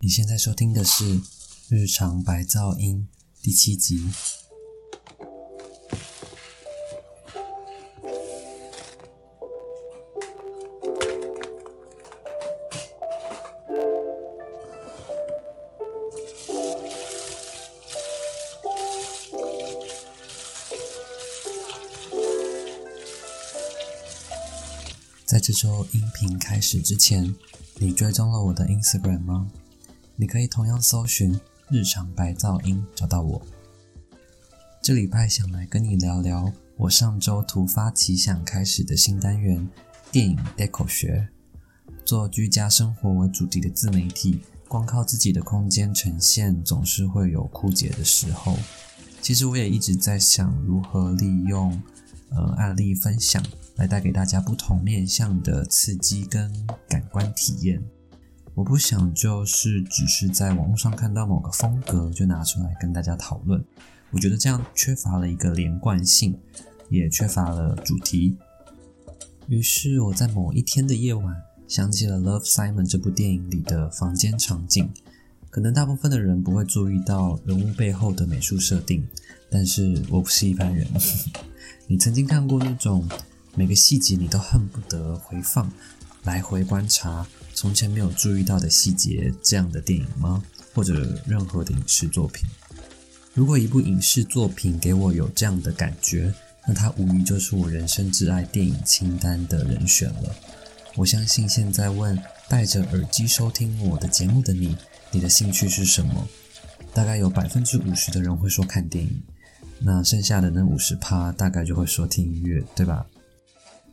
你现在收听的是《日常白噪音》第七集。在这周音频开始之前，你追踪了我的 Instagram 吗？你可以同样搜寻“日常白噪音”找到我。这礼拜想来跟你聊聊我上周突发奇想开始的新单元——电影 Deco 学。做居家生活为主题的自媒体，光靠自己的空间呈现，总是会有枯竭的时候。其实我也一直在想如何利用呃案例分享。来带给大家不同面向的刺激跟感官体验。我不想就是只是在网络上看到某个风格就拿出来跟大家讨论，我觉得这样缺乏了一个连贯性，也缺乏了主题。于是我在某一天的夜晚想起了《Love Simon》这部电影里的房间场景。可能大部分的人不会注意到人物背后的美术设定，但是我不是一般人。你曾经看过那种？每个细节你都恨不得回放、来回观察从前没有注意到的细节，这样的电影吗？或者任何的影视作品？如果一部影视作品给我有这样的感觉，那它无疑就是我人生挚爱电影清单的人选了。我相信现在问戴着耳机收听我的节目的你，你的兴趣是什么？大概有百分之五十的人会说看电影，那剩下的那五十趴大概就会说听音乐，对吧？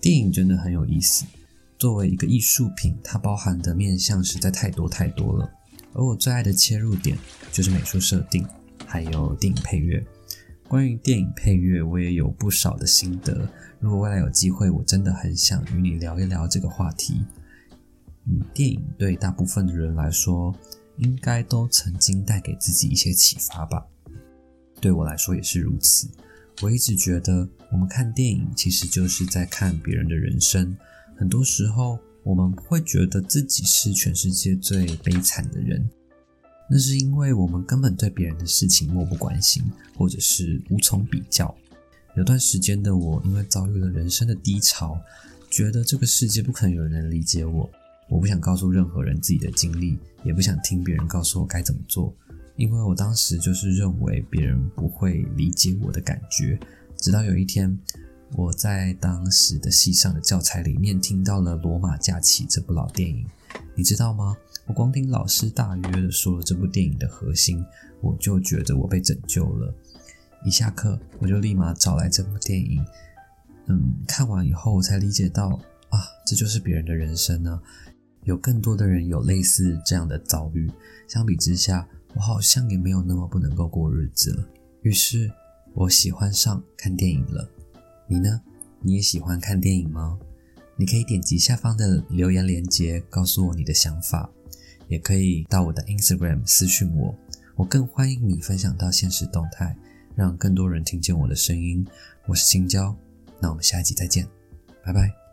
电影真的很有意思，作为一个艺术品，它包含的面向实在太多太多了。而我最爱的切入点就是美术设定，还有电影配乐。关于电影配乐，我也有不少的心得。如果未来有机会，我真的很想与你聊一聊这个话题。嗯，电影对大部分的人来说，应该都曾经带给自己一些启发吧。对我来说也是如此。我一直觉得，我们看电影其实就是在看别人的人生。很多时候，我们会觉得自己是全世界最悲惨的人，那是因为我们根本对别人的事情漠不关心，或者是无从比较。有段时间的我，因为遭遇了人生的低潮，觉得这个世界不可能有人能理解我。我不想告诉任何人自己的经历，也不想听别人告诉我该怎么做。因为我当时就是认为别人不会理解我的感觉，直到有一天，我在当时的戏上的教材里面听到了《罗马假期》这部老电影，你知道吗？我光听老师大约的说了这部电影的核心，我就觉得我被拯救了。一下课，我就立马找来这部电影，嗯，看完以后我才理解到啊，这就是别人的人生呢。有更多的人有类似这样的遭遇，相比之下。我好像也没有那么不能够过日子了，于是我喜欢上看电影了。你呢？你也喜欢看电影吗？你可以点击下方的留言链接告诉我你的想法，也可以到我的 Instagram 私讯我。我更欢迎你分享到现实动态，让更多人听见我的声音。我是青椒，那我们下一集再见，拜拜。